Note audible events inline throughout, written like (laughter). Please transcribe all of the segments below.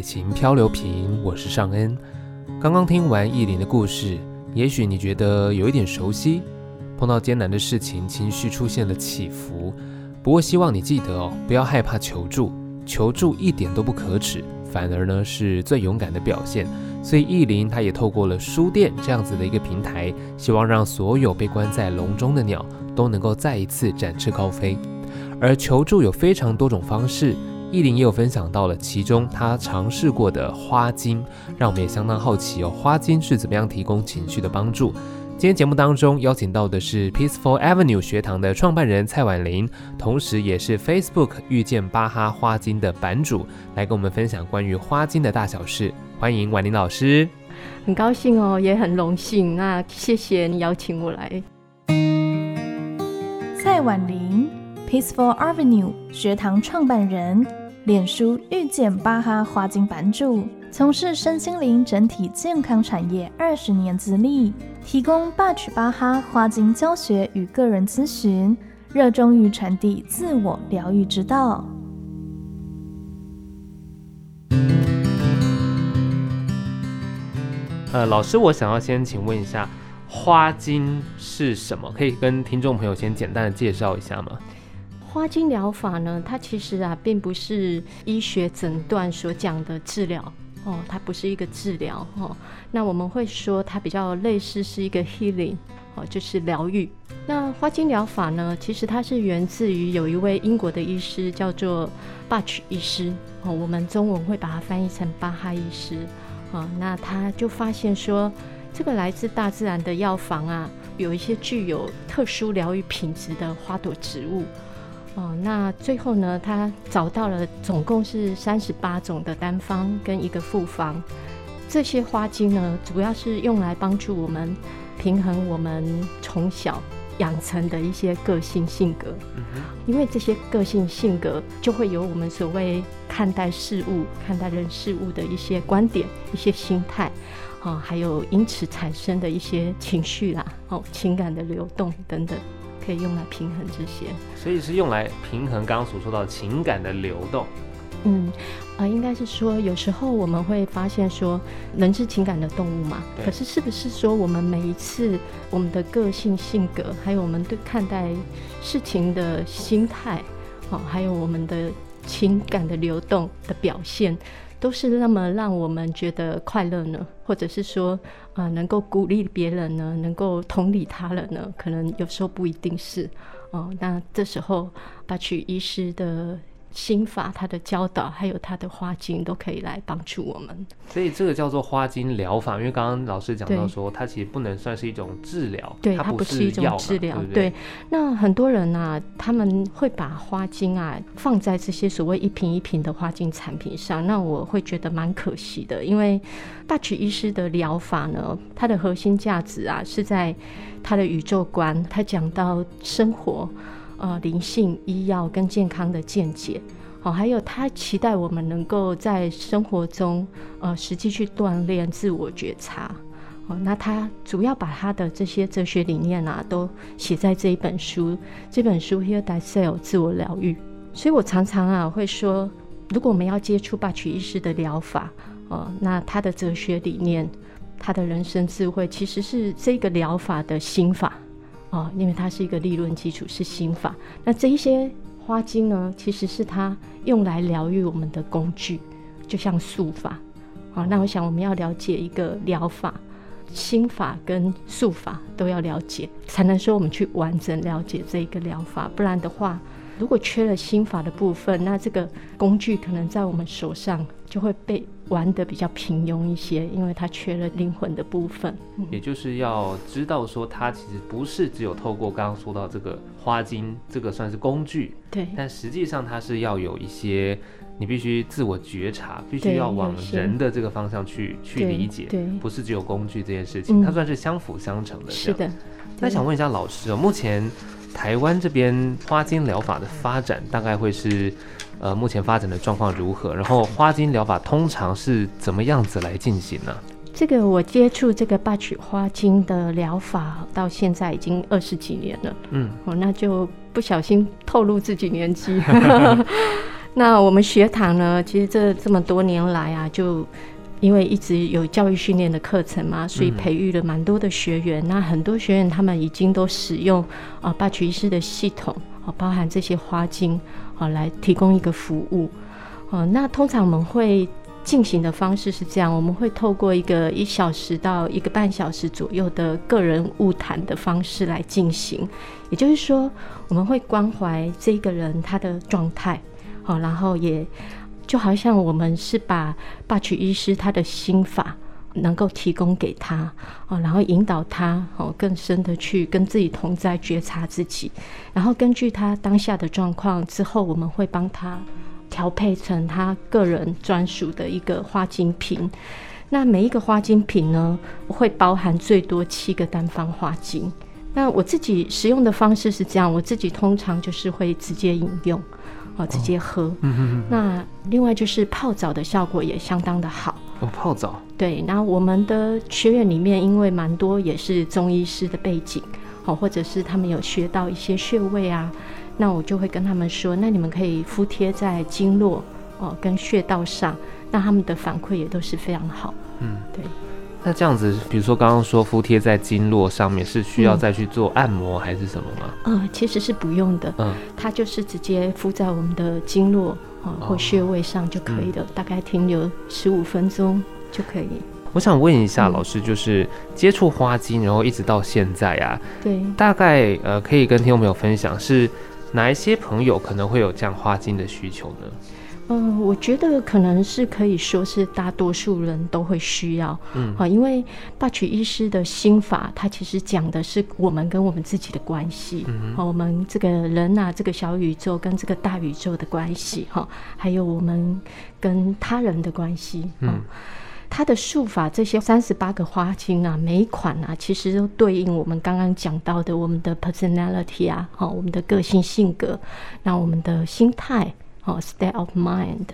爱情漂流瓶，我是尚恩。刚刚听完意林的故事，也许你觉得有一点熟悉。碰到艰难的事情，情绪出现了起伏。不过希望你记得哦，不要害怕求助，求助一点都不可耻，反而呢是最勇敢的表现。所以意林他也透过了书店这样子的一个平台，希望让所有被关在笼中的鸟都能够再一次展翅高飞。而求助有非常多种方式。奕伶也有分享到了其中他尝试过的花精，让我们也相当好奇哦，花精是怎么样提供情绪的帮助？今天节目当中邀请到的是 Peaceful Avenue 学堂的创办人蔡婉玲，同时也是 Facebook 遇见巴哈花精的版主，来跟我们分享关于花精的大小事。欢迎婉玲老师，很高兴哦，也很荣幸，那谢谢你邀请我来。蔡婉玲，Peaceful Avenue 学堂创办人。脸书遇见巴哈花精版主，从事身心灵整体健康产业二十年资历，提供 Bach 巴哈花精教学与个人咨询，热衷于传递自我疗愈之道。呃，老师，我想要先请问一下，花精是什么？可以跟听众朋友先简单的介绍一下吗？花精疗法呢，它其实啊，并不是医学诊断所讲的治疗哦，它不是一个治疗哦。那我们会说它比较类似是一个 healing 哦，就是疗愈。那花精疗法呢，其实它是源自于有一位英国的医师叫做 Bach 医师哦，我们中文会把它翻译成巴哈医师哦。那他就发现说，这个来自大自然的药房啊，有一些具有特殊疗愈品质的花朵植物。哦，那最后呢，他找到了总共是三十八种的单方跟一个复方，这些花精呢，主要是用来帮助我们平衡我们从小养成的一些个性性格，因为这些个性性格就会有我们所谓看待事物、看待人事物的一些观点、一些心态，啊，还有因此产生的一些情绪啦，哦，情感的流动等等。可以用来平衡这些，所以是用来平衡刚刚所说到情感的流动。嗯，啊、呃，应该是说，有时候我们会发现说，人是情感的动物嘛。可是，是不是说我们每一次我们的个性、性格，还有我们对看待事情的心态，哦，还有我们的情感的流动的表现？都是那么让我们觉得快乐呢，或者是说，啊、能够鼓励别人呢，能够同理他人呢，可能有时候不一定是，哦、那这时候把取医师的。心法，他的教导，还有他的花精，都可以来帮助我们。所以这个叫做花精疗法，因为刚刚老师讲到说，它其实不能算是一种治疗，对，它不是一种治疗。对，那很多人啊，他们会把花精啊放在这些所谓一瓶一瓶的花精产品上，那我会觉得蛮可惜的，因为大曲医师的疗法呢，它的核心价值啊是在他的宇宙观，他讲到生活。呃，灵性、医药跟健康的见解，好，还有他期待我们能够在生活中，呃，实际去锻炼自我觉察。哦，那他主要把他的这些哲学理念啊，都写在这一本书。这本书《Heal Thyself》自我疗愈。所以我常常啊会说，如果我们要接触巴曲医师的疗法，哦，那他的哲学理念，他的人生智慧，其实是这个疗法的心法。哦，因为它是一个理论基础，是心法。那这一些花精呢，其实是它用来疗愈我们的工具，就像术法。好，那我想我们要了解一个疗法，心法跟术法都要了解，才能说我们去完整了解这一个疗法。不然的话，如果缺了心法的部分，那这个工具可能在我们手上就会被玩的比较平庸一些，因为它缺了灵魂的部分。也就是要知道说，它其实不是只有透过刚刚说到这个花精，这个算是工具。对。但实际上它是要有一些，你必须自我觉察，必须要往人的这个方向去去理解，对，不是只有工具这件事情，它算是相辅相成的。是的。那想问一下老师哦，目前。台湾这边花精疗法的发展大概会是，呃，目前发展的状况如何？然后花精疗法通常是怎么样子来进行呢？这个我接触这个 Bach 花精的疗法到现在已经二十几年了。嗯，哦，那就不小心透露自己年纪。(laughs) (laughs) 那我们学堂呢，其实这这么多年来啊，就因为一直有教育训练的课程嘛，所以培育了蛮多的学员。嗯、那很多学员他们已经都使用啊霸曲医师的系统，啊，包含这些花精啊，来提供一个服务。哦，那通常我们会进行的方式是这样，我们会透过一个一小时到一个半小时左右的个人晤谈的方式来进行。也就是说，我们会关怀这个人他的状态，好，然后也就好像我们是把霸曲医师他的心法能够提供给他，哦，然后引导他哦更深的去跟自己同在，觉察自己，然后根据他当下的状况之后，我们会帮他。调配成他个人专属的一个花精瓶，那每一个花精瓶呢，会包含最多七个单方花精。那我自己使用的方式是这样，我自己通常就是会直接饮用，哦，直接喝。嗯嗯。那另外就是泡澡的效果也相当的好。哦，泡澡。对，那我们的学员里面，因为蛮多也是中医师的背景，好，或者是他们有学到一些穴位啊。那我就会跟他们说，那你们可以敷贴在经络哦跟穴道上，那他们的反馈也都是非常好。嗯，对。那这样子，比如说刚刚说敷贴在经络上面，是需要再去做按摩还是什么吗？嗯，其实是不用的。嗯，它就是直接敷在我们的经络啊或穴位上就可以了，哦嗯、大概停留十五分钟就可以。我想问一下老师，就是接触花精，然后一直到现在啊，对，大概呃可以跟听众朋友分享是。哪一些朋友可能会有这样花精的需求呢？嗯、呃，我觉得可能是可以说是大多数人都会需要，嗯，啊，因为霸曲医师的心法，它其实讲的是我们跟我们自己的关系，嗯，好，我们这个人呐、啊，这个小宇宙跟这个大宇宙的关系，哈，还有我们跟他人的关系，嗯。它的术法，这些三十八个花精啊，每一款啊，其实都对应我们刚刚讲到的我们的 personality 啊，好，我们的个性性格，那我们的心态，好，state of mind，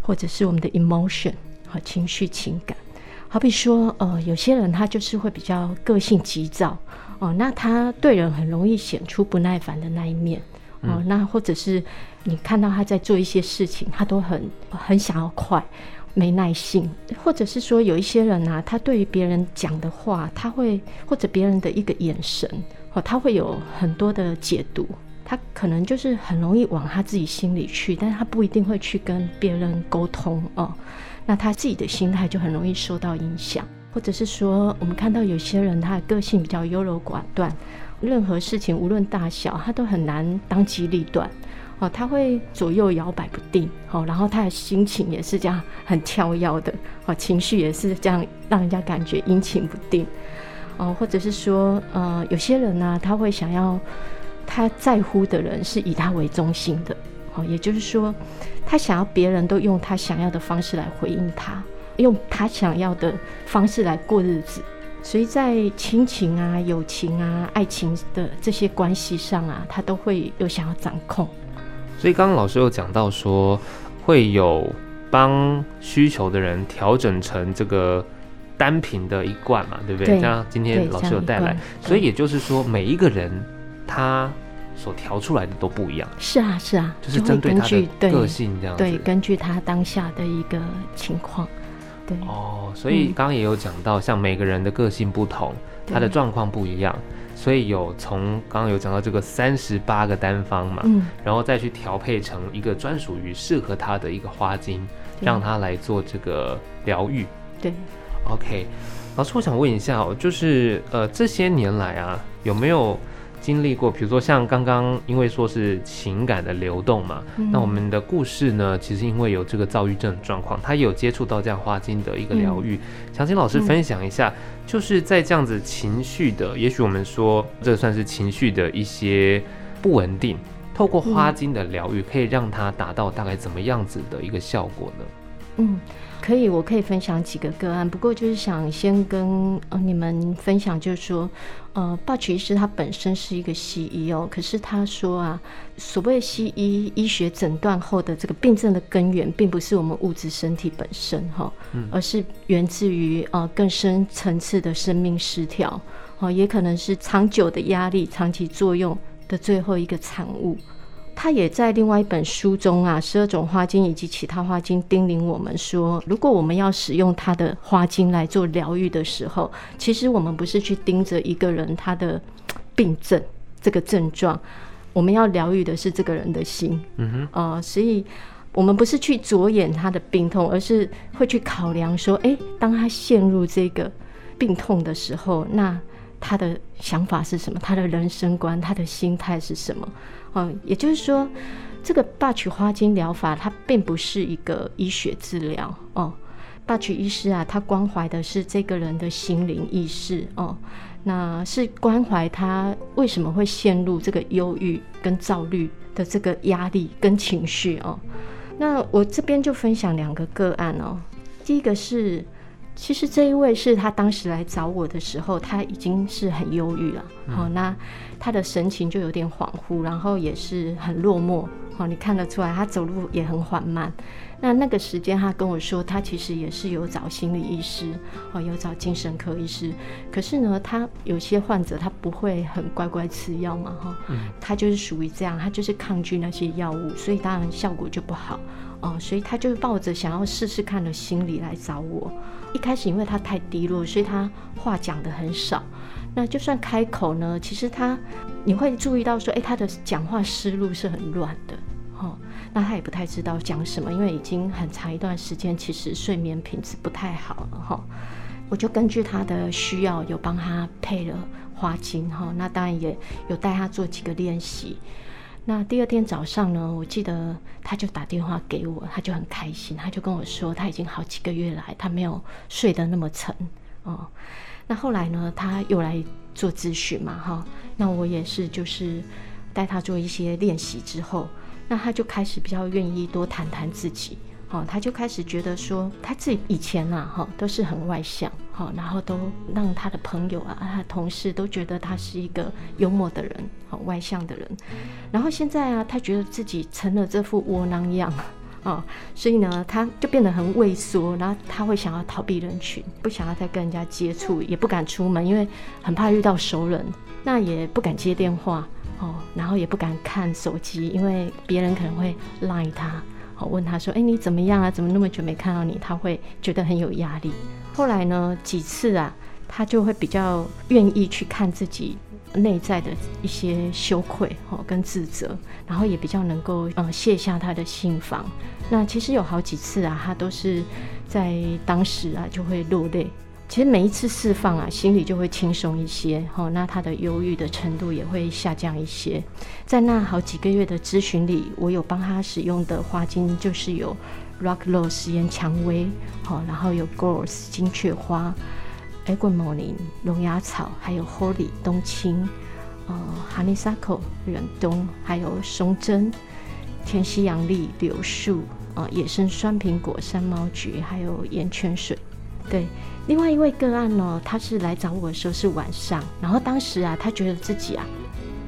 或者是我们的 emotion，好，情绪情感。好比说，呃，有些人他就是会比较个性急躁，哦，那他对人很容易显出不耐烦的那一面，哦，那或者是你看到他在做一些事情，他都很很想要快。没耐性，或者是说有一些人啊，他对于别人讲的话，他会或者别人的一个眼神，哦，他会有很多的解读，他可能就是很容易往他自己心里去，但是他不一定会去跟别人沟通哦，那他自己的心态就很容易受到影响，或者是说我们看到有些人他的个性比较优柔寡断，任何事情无论大小，他都很难当机立断。哦，他会左右摇摆不定，哦，然后他的心情也是这样很跳跃的，哦，情绪也是这样，让人家感觉阴晴不定，哦，或者是说，呃，有些人呢，他会想要他在乎的人是以他为中心的，哦，也就是说，他想要别人都用他想要的方式来回应他，用他想要的方式来过日子，所以在亲情啊、友情啊、爱情的这些关系上啊，他都会有想要掌控。所以刚刚老师有讲到说，会有帮需求的人调整成这个单品的一罐嘛，对不对？像今天老师有带来，所以也就是说，每一个人他所调出来的都不一样。是啊，是啊，就是针对他的个性这样子。对，根据他当下的一个情况。对。哦，所以刚刚也有讲到，像每个人的个性不同，他的状况不一样。所以有从刚刚有讲到这个三十八个单方嘛，嗯，然后再去调配成一个专属于适合他的一个花精，让他来做这个疗愈。对，OK，老师，我想问一下哦，就是呃这些年来啊，有没有？经历过，比如说像刚刚，因为说是情感的流动嘛，嗯、那我们的故事呢，其实因为有这个躁郁症状况，他也有接触到这样花精的一个疗愈。嗯、想请老师分享一下，嗯、就是在这样子情绪的，也许我们说这算是情绪的一些不稳定，透过花精的疗愈，可以让它达到大概怎么样子的一个效果呢？嗯。可以，我可以分享几个个案，不过就是想先跟呃你们分享，就是说，呃，霸曲医师他本身是一个西医哦，可是他说啊，所谓西医医学诊断后的这个病症的根源，并不是我们物质身体本身哈，嗯、而是源自于呃更深层次的生命失调，哦，也可能是长久的压力长期作用的最后一个产物。他也在另外一本书中啊，《十二种花精》以及其他花精叮咛我们说，如果我们要使用他的花精来做疗愈的时候，其实我们不是去盯着一个人他的病症这个症状，我们要疗愈的是这个人的心。嗯哼，呃，所以我们不是去着眼他的病痛，而是会去考量说，哎，当他陷入这个病痛的时候，那他的想法是什么？他的人生观、他的心态是什么？哦，也就是说，这个八曲花精疗法它并不是一个医学治疗哦。八曲医师啊，他关怀的是这个人的心灵意识哦，那是关怀他为什么会陷入这个忧郁跟躁虑的这个压力跟情绪哦。那我这边就分享两个个案哦。第一个是，其实这一位是他当时来找我的时候，他已经是很忧郁了。好，那。他的神情就有点恍惚，然后也是很落寞。哦，你看得出来，他走路也很缓慢。那那个时间，他跟我说，他其实也是有找心理医师，哦，有找精神科医师。可是呢，他有些患者他不会很乖乖吃药嘛，哈，他就是属于这样，他就是抗拒那些药物，所以当然效果就不好。哦，所以他就抱着想要试试看的心理来找我。一开始因为他太低落，所以他话讲得很少。那就算开口呢，其实他你会注意到说，哎，他的讲话思路是很乱的，哦，那他也不太知道讲什么，因为已经很长一段时间，其实睡眠品质不太好了，哈。我就根据他的需要，有帮他配了花精，哈。那当然也有带他做几个练习。那第二天早上呢，我记得他就打电话给我，他就很开心，他就跟我说，他已经好几个月来，他没有睡得那么沉，哦。那后来呢，他又来做咨询嘛，哈，那我也是就是带他做一些练习之后，那他就开始比较愿意多谈谈自己，哦，他就开始觉得说他自己以前呐，哈，都是很外向，然后都让他的朋友啊、他的同事都觉得他是一个幽默的人，好外向的人，然后现在啊，他觉得自己成了这副窝囊样。哦，所以呢，他就变得很畏缩，然后他会想要逃避人群，不想要再跟人家接触，也不敢出门，因为很怕遇到熟人，那也不敢接电话，哦，然后也不敢看手机，因为别人可能会赖他，哦，问他说，哎，你怎么样啊？怎么那么久没看到你？他会觉得很有压力。后来呢，几次啊，他就会比较愿意去看自己。内在的一些羞愧哈跟自责，然后也比较能够呃卸下他的心防。那其实有好几次啊，他都是在当时啊就会落泪。其实每一次释放啊，心里就会轻松一些哈。那他的忧郁的程度也会下降一些。在那好几个月的咨询里，我有帮他使用的花精就是有 Rock Rose 岩蔷薇，好，然后有 Gorse 金雀花。Eguanimon 龙牙草，还有 holly 冬青，呃，Honeysuckle 忍冬，还有松针、天西洋栗、柳树，啊、野生酸苹果、山猫菊，还有盐泉水。对，另外一位个案呢，他是来找我的时候是晚上，然后当时啊，他觉得自己啊，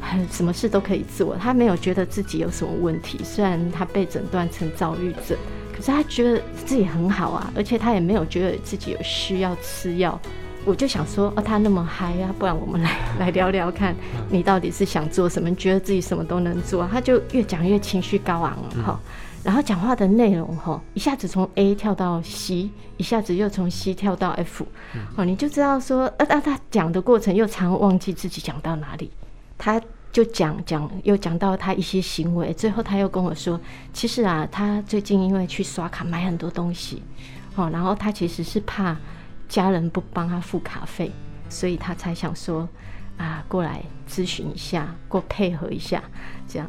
很什么事都可以做，他没有觉得自己有什么问题。虽然他被诊断成躁郁症，可是他觉得自己很好啊，而且他也没有觉得自己有需要吃药。我就想说，哦，他那么嗨啊，不然我们来来聊聊看，你到底是想做什么？你觉得自己什么都能做？他就越讲越情绪高昂了哈，然后讲话的内容哈，一下子从 A 跳到 C，一下子又从 C 跳到 F，哦，你就知道说，呃，那他讲的过程又常忘记自己讲到哪里，他就讲讲又讲到他一些行为，最后他又跟我说，其实啊，他最近因为去刷卡买很多东西，哦，然后他其实是怕。家人不帮他付卡费，所以他才想说啊，过来咨询一下，过配合一下，这样。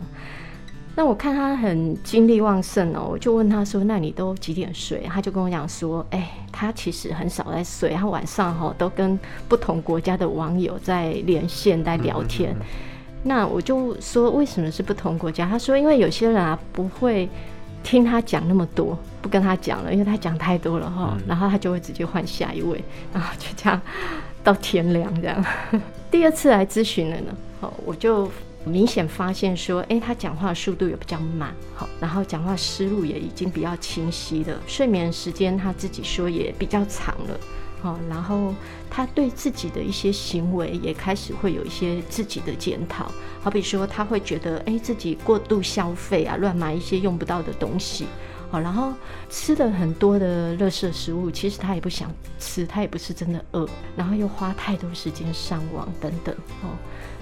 那我看他很精力旺盛哦，我就问他说：“那你都几点睡？”他就跟我讲说：“哎，他其实很少在睡，他晚上哈都跟不同国家的网友在连线在聊天。”那我就说：“为什么是不同国家？”他说：“因为有些人啊不会。”听他讲那么多，不跟他讲了，因为他讲太多了哈。然后他就会直接换下一位，然后就这样到天亮这样。(laughs) 第二次来咨询了呢，好，我就明显发现说，哎、欸，他讲话速度也比较慢，好，然后讲话思路也已经比较清晰了，睡眠时间他自己说也比较长了，好，然后他对自己的一些行为也开始会有一些自己的检讨，好比说他会觉得，哎，自己过度消费啊，乱买一些用不到的东西，好，然后吃了很多的垃圾食物，其实他也不想吃，他也不是真的饿，然后又花太多时间上网等等，哦。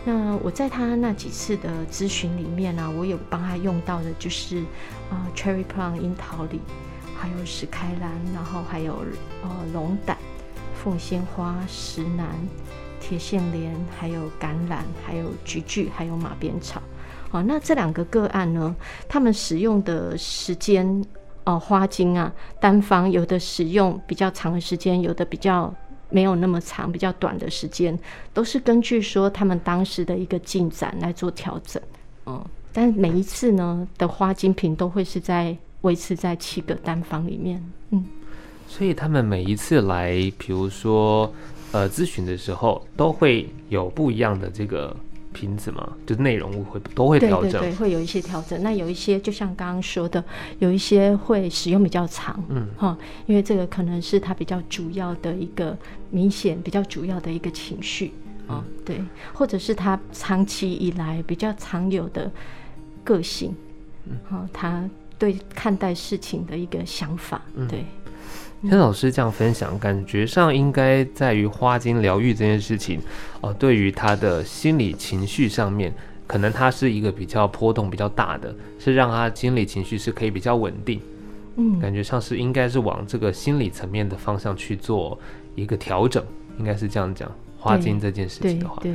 那我在他那几次的咨询里面呢、啊，我有帮他用到的就是啊、呃、Cherry Plum 樱桃李，还有史开兰，然后还有呃龙胆、凤仙花、石楠、铁线莲，还有橄榄，还有菊苣，还有马鞭草。哦，那这两个个案呢，他们使用的时间哦、花精啊，单方有的使用比较长的时间，有的比较。没有那么长，比较短的时间，都是根据说他们当时的一个进展来做调整，嗯，但每一次呢的花精品都会是在维持在七个单方里面，嗯，所以他们每一次来，比如说呃咨询的时候，都会有不一样的这个。瓶子嘛，就是内容物会都会调整，对对对，会有一些调整。那有一些就像刚刚说的，有一些会使用比较长，嗯哈，因为这个可能是他比较主要的一个明显比较主要的一个情绪啊，嗯、对，或者是他长期以来比较常有的个性，嗯，哈，他对看待事情的一个想法，嗯、对。听老师这样分享，感觉上应该在于花精疗愈这件事情，哦、呃，对于他的心理情绪上面，可能他是一个比较波动比较大的，是让他心理情绪是可以比较稳定。嗯，感觉上是应该是往这个心理层面的方向去做一个调整，应该是这样讲。花精这件事情的话，对，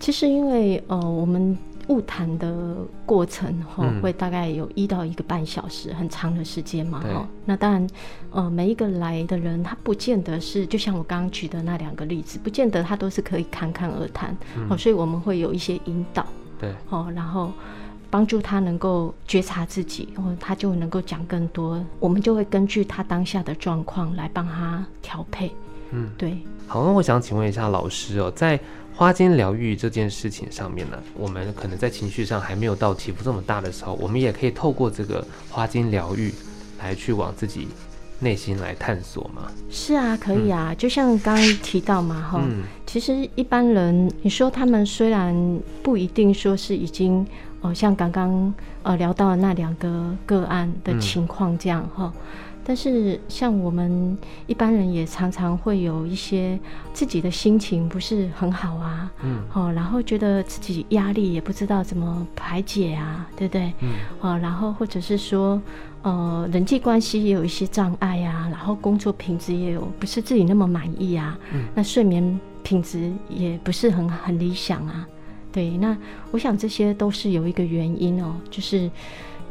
其实因为呃我们。晤谈的过程哈，嗯、会大概有一到一个半小时，很长的时间嘛哈。对那当然，呃，每一个来的人，他不见得是，就像我刚刚举的那两个例子，不见得他都是可以侃侃而谈。哦、嗯，所以我们会有一些引导，对，哦，然后帮助他能够觉察自己，然后他就能够讲更多。我们就会根据他当下的状况来帮他调配。嗯，对。好，那我想请问一下老师哦，在。花间疗愈这件事情上面呢，我们可能在情绪上还没有到起伏这么大的时候，我们也可以透过这个花间疗愈来去往自己内心来探索嘛。是啊，可以啊，嗯、就像刚刚提到嘛，哈、嗯，其实一般人，你说他们虽然不一定说是已经，哦、呃，像刚刚呃聊到的那两个个案的情况这样哈。嗯但是，像我们一般人也常常会有一些自己的心情不是很好啊，嗯，哦，然后觉得自己压力也不知道怎么排解啊，对不对？嗯，哦，然后或者是说，呃，人际关系也有一些障碍啊，然后工作品质也有不是自己那么满意啊，嗯，那睡眠品质也不是很很理想啊，对，那我想这些都是有一个原因哦，就是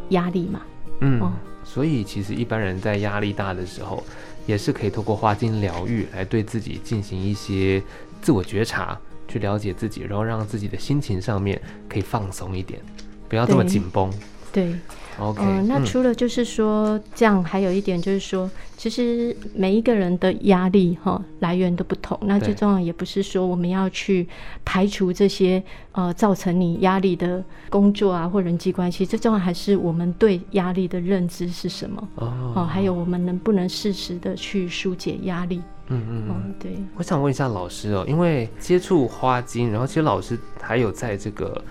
压力嘛，嗯。哦所以，其实一般人在压力大的时候，也是可以透过花精疗愈来对自己进行一些自我觉察，去了解自己，然后让自己的心情上面可以放松一点，不要这么紧绷。对。对 OK，嗯、呃，那除了就是说这样，还有一点就是说，其实每一个人的压力哈来源都不同。那最重要也不是说我们要去排除这些呃造成你压力的工作啊或人际关系，最重要还是我们对压力的认知是什么哦，哦，还有我们能不能适时的去疏解压力。嗯嗯嗯，嗯对。我想问一下老师哦，因为接触花精，然后其实老师还有在这个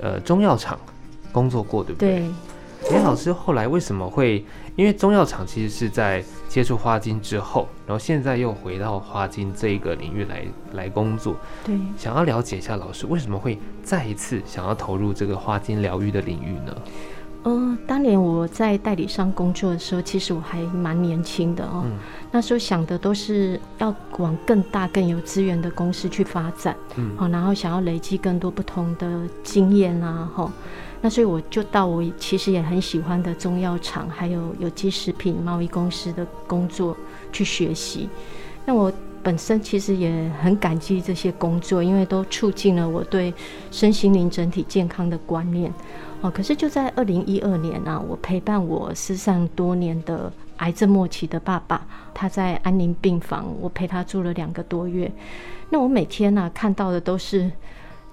呃中药厂工作过，对不对？对。哎，老师后来为什么会？因为中药厂其实是在接触花精之后，然后现在又回到花精这一个领域来来工作。对，想要了解一下老师为什么会再一次想要投入这个花精疗愈的领域呢？嗯、呃，当年我在代理商工作的时候，其实我还蛮年轻的哦。嗯、那时候想的都是要往更大、更有资源的公司去发展。嗯，好，然后想要累积更多不同的经验啊，哈。那所以我就到我其实也很喜欢的中药厂，还有有机食品贸易公司的工作去学习。那我本身其实也很感激这些工作，因为都促进了我对身心灵整体健康的观念。哦，可是就在二零一二年啊，我陪伴我失散多年的癌症末期的爸爸，他在安宁病房，我陪他住了两个多月。那我每天呢、啊、看到的都是。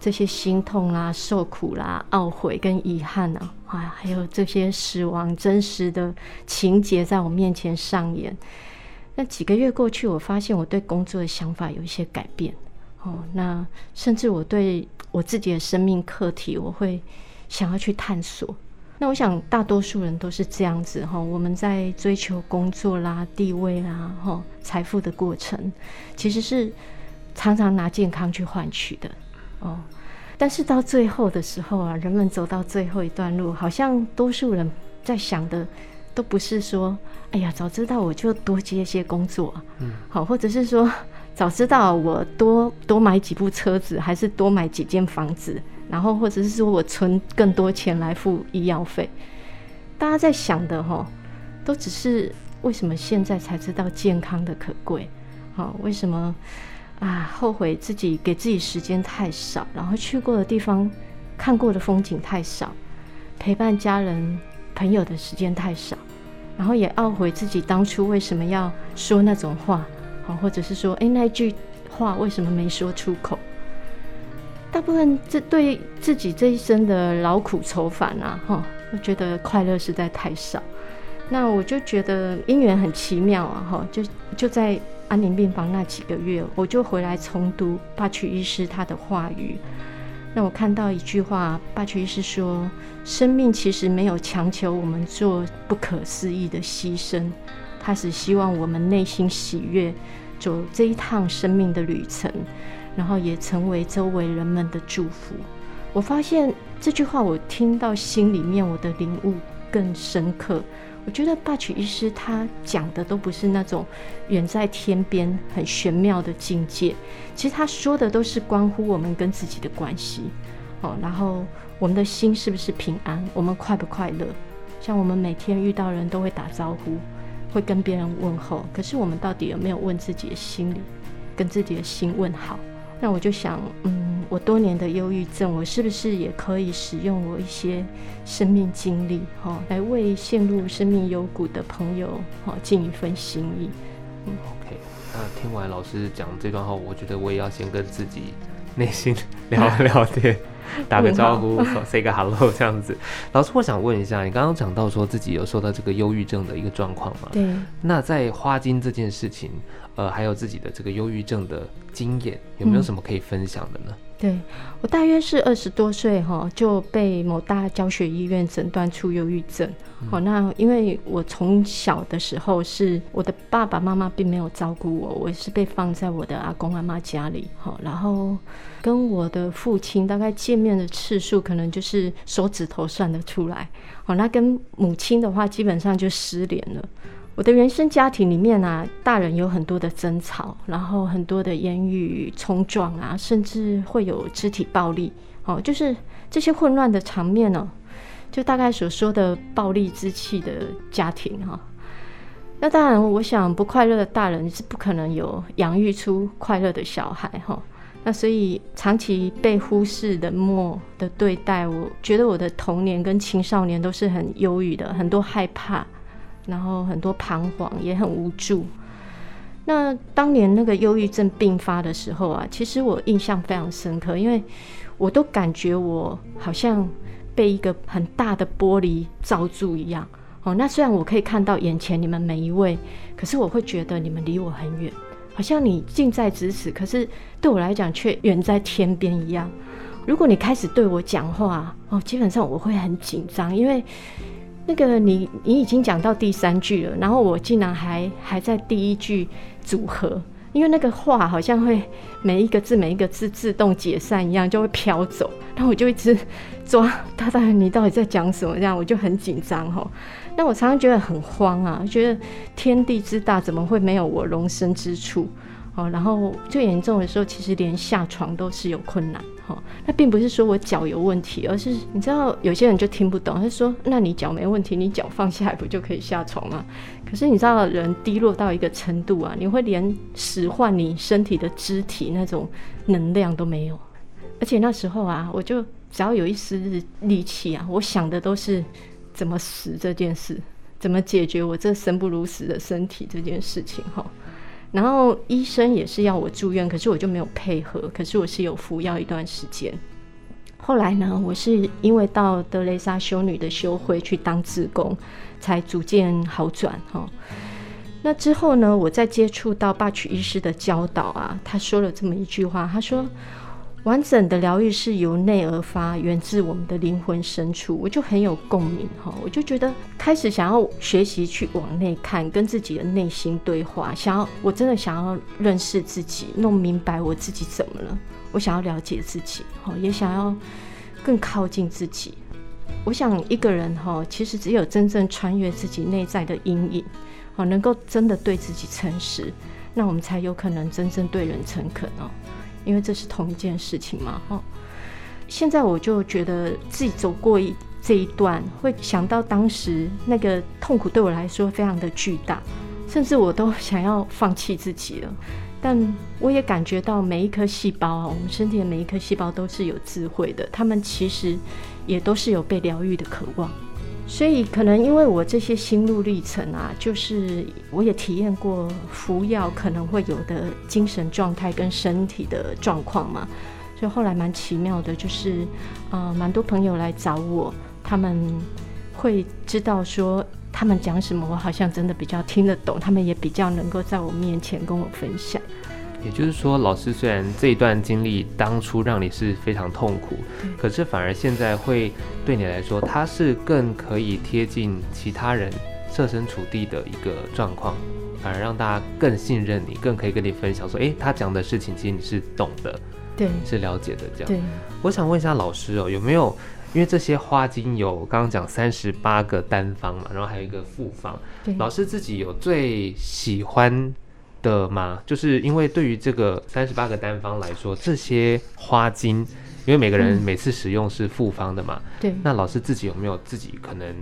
这些心痛啦、受苦啦、懊悔跟遗憾啊，啊，还有这些死亡真实的情节在我面前上演。那几个月过去，我发现我对工作的想法有一些改变。哦，那甚至我对我自己的生命课题，我会想要去探索。那我想大多数人都是这样子哈。我们在追求工作啦、地位啦、哈财富的过程，其实是常常拿健康去换取的哦。但是到最后的时候啊，人们走到最后一段路，好像多数人在想的都不是说，哎呀，早知道我就多接一些工作，嗯，好，或者是说。早知道我多多买几部车子，还是多买几间房子，然后或者是说我存更多钱来付医药费。大家在想的哈，都只是为什么现在才知道健康的可贵？好，为什么啊？后悔自己给自己时间太少，然后去过的地方、看过的风景太少，陪伴家人朋友的时间太少，然后也懊悔自己当初为什么要说那种话。好或者是说，哎，那句话为什么没说出口？大部分这对自己这一生的劳苦愁烦啊，哈，我觉得快乐实在太少。那我就觉得姻缘很奇妙啊，哈，就就在安宁病房那几个月，我就回来重读巴曲医师他的话语。那我看到一句话，巴曲医师说：“生命其实没有强求我们做不可思议的牺牲。”他只希望我们内心喜悦，走这一趟生命的旅程，然后也成为周围人们的祝福。我发现这句话，我听到心里面，我的领悟更深刻。我觉得巴曲医师他讲的都不是那种远在天边很玄妙的境界，其实他说的都是关乎我们跟自己的关系。哦，然后我们的心是不是平安？我们快不快乐？像我们每天遇到人都会打招呼。会跟别人问候，可是我们到底有没有问自己的心里，跟自己的心问好？那我就想，嗯，我多年的忧郁症，我是不是也可以使用我一些生命经历，哈、哦，来为陷入生命幽谷的朋友，哈、哦，尽一份心意。嗯，OK，那听完老师讲这段话，我觉得我也要先跟自己内心 (laughs) 聊聊天。打个招呼，say 个 hello 这样子。老师，我想问一下，你刚刚讲到说自己有受到这个忧郁症的一个状况吗？对。那在花精这件事情，呃，还有自己的这个忧郁症的经验，有没有什么可以分享的呢？嗯对，我大约是二十多岁哈，就被某大教学医院诊断出忧郁症。好、嗯，那因为我从小的时候是我的爸爸妈妈并没有照顾我，我是被放在我的阿公阿妈家里。好，然后跟我的父亲大概见面的次数可能就是手指头算得出来。好，那跟母亲的话基本上就失联了。我的原生家庭里面啊，大人有很多的争吵，然后很多的言语冲撞啊，甚至会有肢体暴力，哦，就是这些混乱的场面呢，就大概所说的暴力之气的家庭哈。那当然，我想不快乐的大人是不可能有养育出快乐的小孩哈。那所以长期被忽视、冷漠的对待，我觉得我的童年跟青少年都是很忧郁的，很多害怕。然后很多彷徨，也很无助。那当年那个忧郁症病发的时候啊，其实我印象非常深刻，因为我都感觉我好像被一个很大的玻璃罩住一样。哦，那虽然我可以看到眼前你们每一位，可是我会觉得你们离我很远，好像你近在咫尺，可是对我来讲却远在天边一样。如果你开始对我讲话，哦，基本上我会很紧张，因为。那个你你已经讲到第三句了，然后我竟然还还在第一句组合，因为那个话好像会每一个字每一个字自动解散一样，就会飘走，然后我就一直抓大大你到底在讲什么？这样我就很紧张哈。那我常常觉得很慌啊，觉得天地之大，怎么会没有我容身之处？哦，然后最严重的时候，其实连下床都是有困难。哈，那并不是说我脚有问题，而是你知道有些人就听不懂，他说：“那你脚没问题，你脚放下来不就可以下床吗？”可是你知道，人低落到一个程度啊，你会连使唤你身体的肢体那种能量都没有。而且那时候啊，我就只要有一丝力气啊，我想的都是怎么死这件事，怎么解决我这生不如死的身体这件事情。哈。然后医生也是要我住院，可是我就没有配合。可是我是有服药一段时间。后来呢，我是因为到德雷莎修女的修会去当志工，才逐渐好转哈。那之后呢，我再接触到巴曲医师的教导啊，他说了这么一句话，他说。完整的疗愈是由内而发，源自我们的灵魂深处，我就很有共鸣哈，我就觉得开始想要学习去往内看，跟自己的内心对话，想要我真的想要认识自己，弄明白我自己怎么了，我想要了解自己，哈，也想要更靠近自己。我想一个人哈，其实只有真正穿越自己内在的阴影，哦，能够真的对自己诚实，那我们才有可能真正对人诚恳哦。因为这是同一件事情嘛，哈。现在我就觉得自己走过一这一段，会想到当时那个痛苦对我来说非常的巨大，甚至我都想要放弃自己了。但我也感觉到每一颗细胞，我们身体的每一颗细胞都是有智慧的，他们其实也都是有被疗愈的渴望。所以可能因为我这些心路历程啊，就是我也体验过服药可能会有的精神状态跟身体的状况嘛，所以后来蛮奇妙的，就是啊，蛮多朋友来找我，他们会知道说他们讲什么，我好像真的比较听得懂，他们也比较能够在我面前跟我分享。也就是说，老师虽然这一段经历当初让你是非常痛苦，可是反而现在会对你来说，它是更可以贴近其他人设身处地的一个状况，反而让大家更信任你，更可以跟你分享说，诶，他讲的事情其实你是懂的，对，是了解的这样。对，我想问一下老师哦，有没有因为这些花精有刚刚讲三十八个单方嘛，然后还有一个复方，对，老师自己有最喜欢的吗？就是因为对于这个三十八个单方来说，这些花精，因为每个人每次使用是复方的嘛，嗯、对。那老师自己有没有自己可能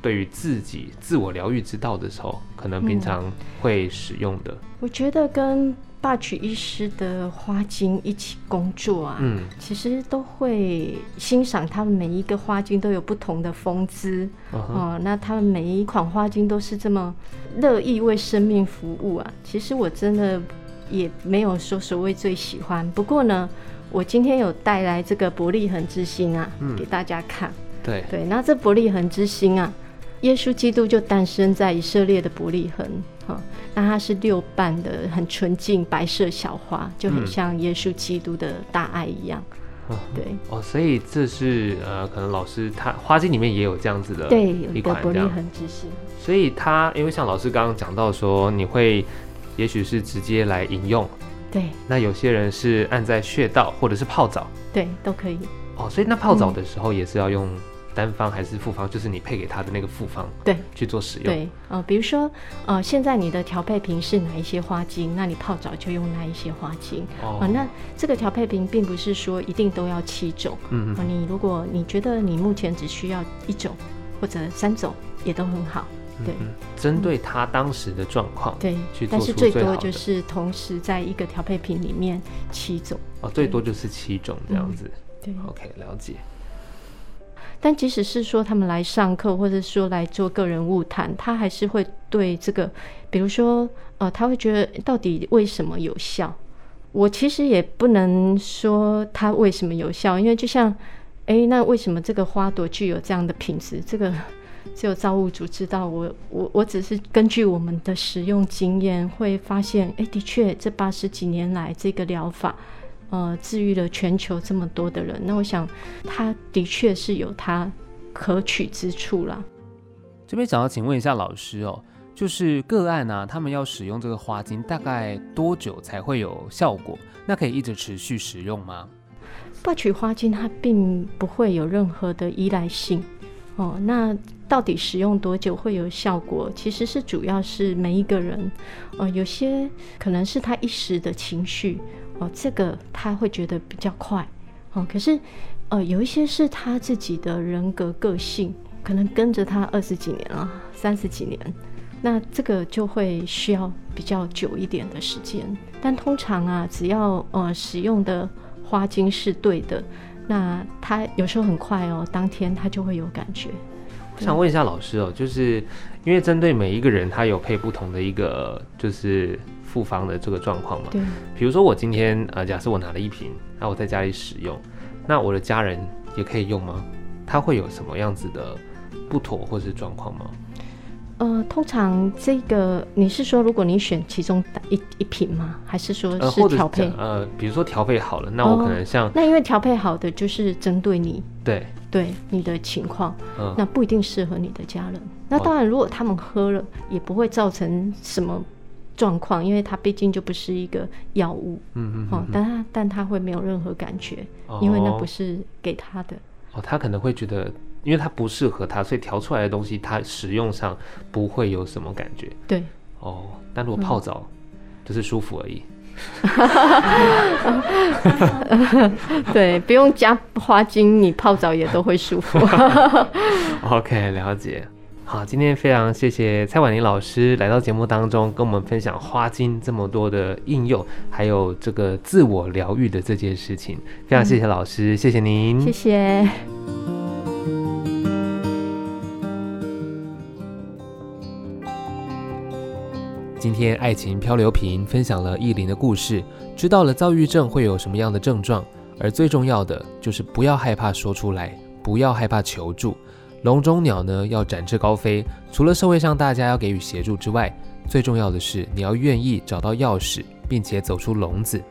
对于自己自我疗愈之道的时候，可能平常会使用的？嗯、我觉得跟。霸曲医师的花精一起工作啊，嗯，其实都会欣赏他们每一个花精都有不同的风姿哦、uh huh. 呃。那他们每一款花精都是这么乐意为生命服务啊。其实我真的也没有说所谓最喜欢，不过呢，我今天有带来这个伯利恒之星啊，嗯、给大家看。对对，那这伯利恒之星啊，耶稣基督就诞生在以色列的伯利恒。那它是六瓣的，很纯净白色小花，就很像耶稣基督的大爱一样。嗯、对哦，所以这是呃，可能老师他花季里面也有这样子的，对，有一个伯利恒之心。所以他因为像老师刚刚讲到说，你会也许是直接来饮用，对。那有些人是按在穴道或者是泡澡，对，都可以。哦，所以那泡澡的时候也是要用。单方还是复方，就是你配给他的那个复方，对，去做使用。对，呃，比如说，呃，现在你的调配瓶是哪一些花精，那你泡澡就用哪一些花精。哦、呃，那这个调配瓶并不是说一定都要七种。嗯嗯、呃。你如果你觉得你目前只需要一种或者三种，也都很好。对，嗯、针对他当时的状况、嗯，对，去做。但是最多就是同时在一个调配瓶里面七种。哦，最多就是七种这样子。嗯、对，OK，了解。但即使是说他们来上课，或者说来做个人物谈，他还是会对这个，比如说，呃，他会觉得到底为什么有效？我其实也不能说它为什么有效，因为就像，哎，那为什么这个花朵具有这样的品质？这个只有造物主知道。我我我只是根据我们的使用经验，会发现，哎，的确，这八十几年来这个疗法。呃，治愈了全球这么多的人，那我想，他的确是有他可取之处啦。这边想要请问一下老师哦，就是个案呢、啊，他们要使用这个花精，大概多久才会有效果？那可以一直持续使用吗？霸取花精它并不会有任何的依赖性哦。那到底使用多久会有效果？其实是主要是每一个人，呃，有些可能是他一时的情绪。哦，这个他会觉得比较快，哦，可是，呃，有一些是他自己的人格个性，可能跟着他二十几年了，三十几年，那这个就会需要比较久一点的时间。但通常啊，只要呃使用的花精是对的，那他有时候很快哦，当天他就会有感觉。我想问一下老师哦，就是因为针对每一个人，他有配不同的一个就是。复方的这个状况嘛，对，比如说我今天呃，假设我拿了一瓶，那我在家里使用，那我的家人也可以用吗？它会有什么样子的不妥或是状况吗？呃，通常这个你是说，如果你选其中一一瓶吗？还是说是调配？呃，比如说调配好了，那我可能像、哦、那因为调配好的就是针对你对对你的情况，嗯，那不一定适合你的家人。那当然，如果他们喝了，也不会造成什么状况，因为它毕竟就不是一个药物，嗯嗯，哦，但他但他会没有任何感觉，哦，因为那不是给他的。哦，他可能会觉得。因为他不适合他，所以调出来的东西，他使用上不会有什么感觉。对，哦，但如果泡澡，嗯、就是舒服而已。(laughs) 对，不用加花精，你泡澡也都会舒服。(laughs) OK，了解。好，今天非常谢谢蔡婉玲老师来到节目当中，跟我们分享花精这么多的应用，还有这个自我疗愈的这件事情。非常谢谢老师，嗯、谢谢您，谢谢。今天爱情漂流瓶分享了意林的故事，知道了躁郁症会有什么样的症状，而最重要的就是不要害怕说出来，不要害怕求助。笼中鸟呢要展翅高飞，除了社会上大家要给予协助之外，最重要的是你要愿意找到钥匙，并且走出笼子。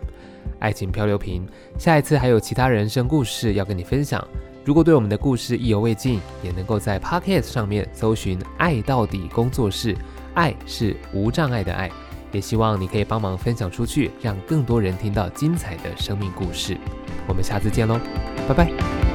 爱情漂流瓶，下一次还有其他人生故事要跟你分享。如果对我们的故事意犹未尽，也能够在 Podcast 上面搜寻“爱到底工作室”。爱是无障碍的爱，也希望你可以帮忙分享出去，让更多人听到精彩的生命故事。我们下次见喽，拜拜。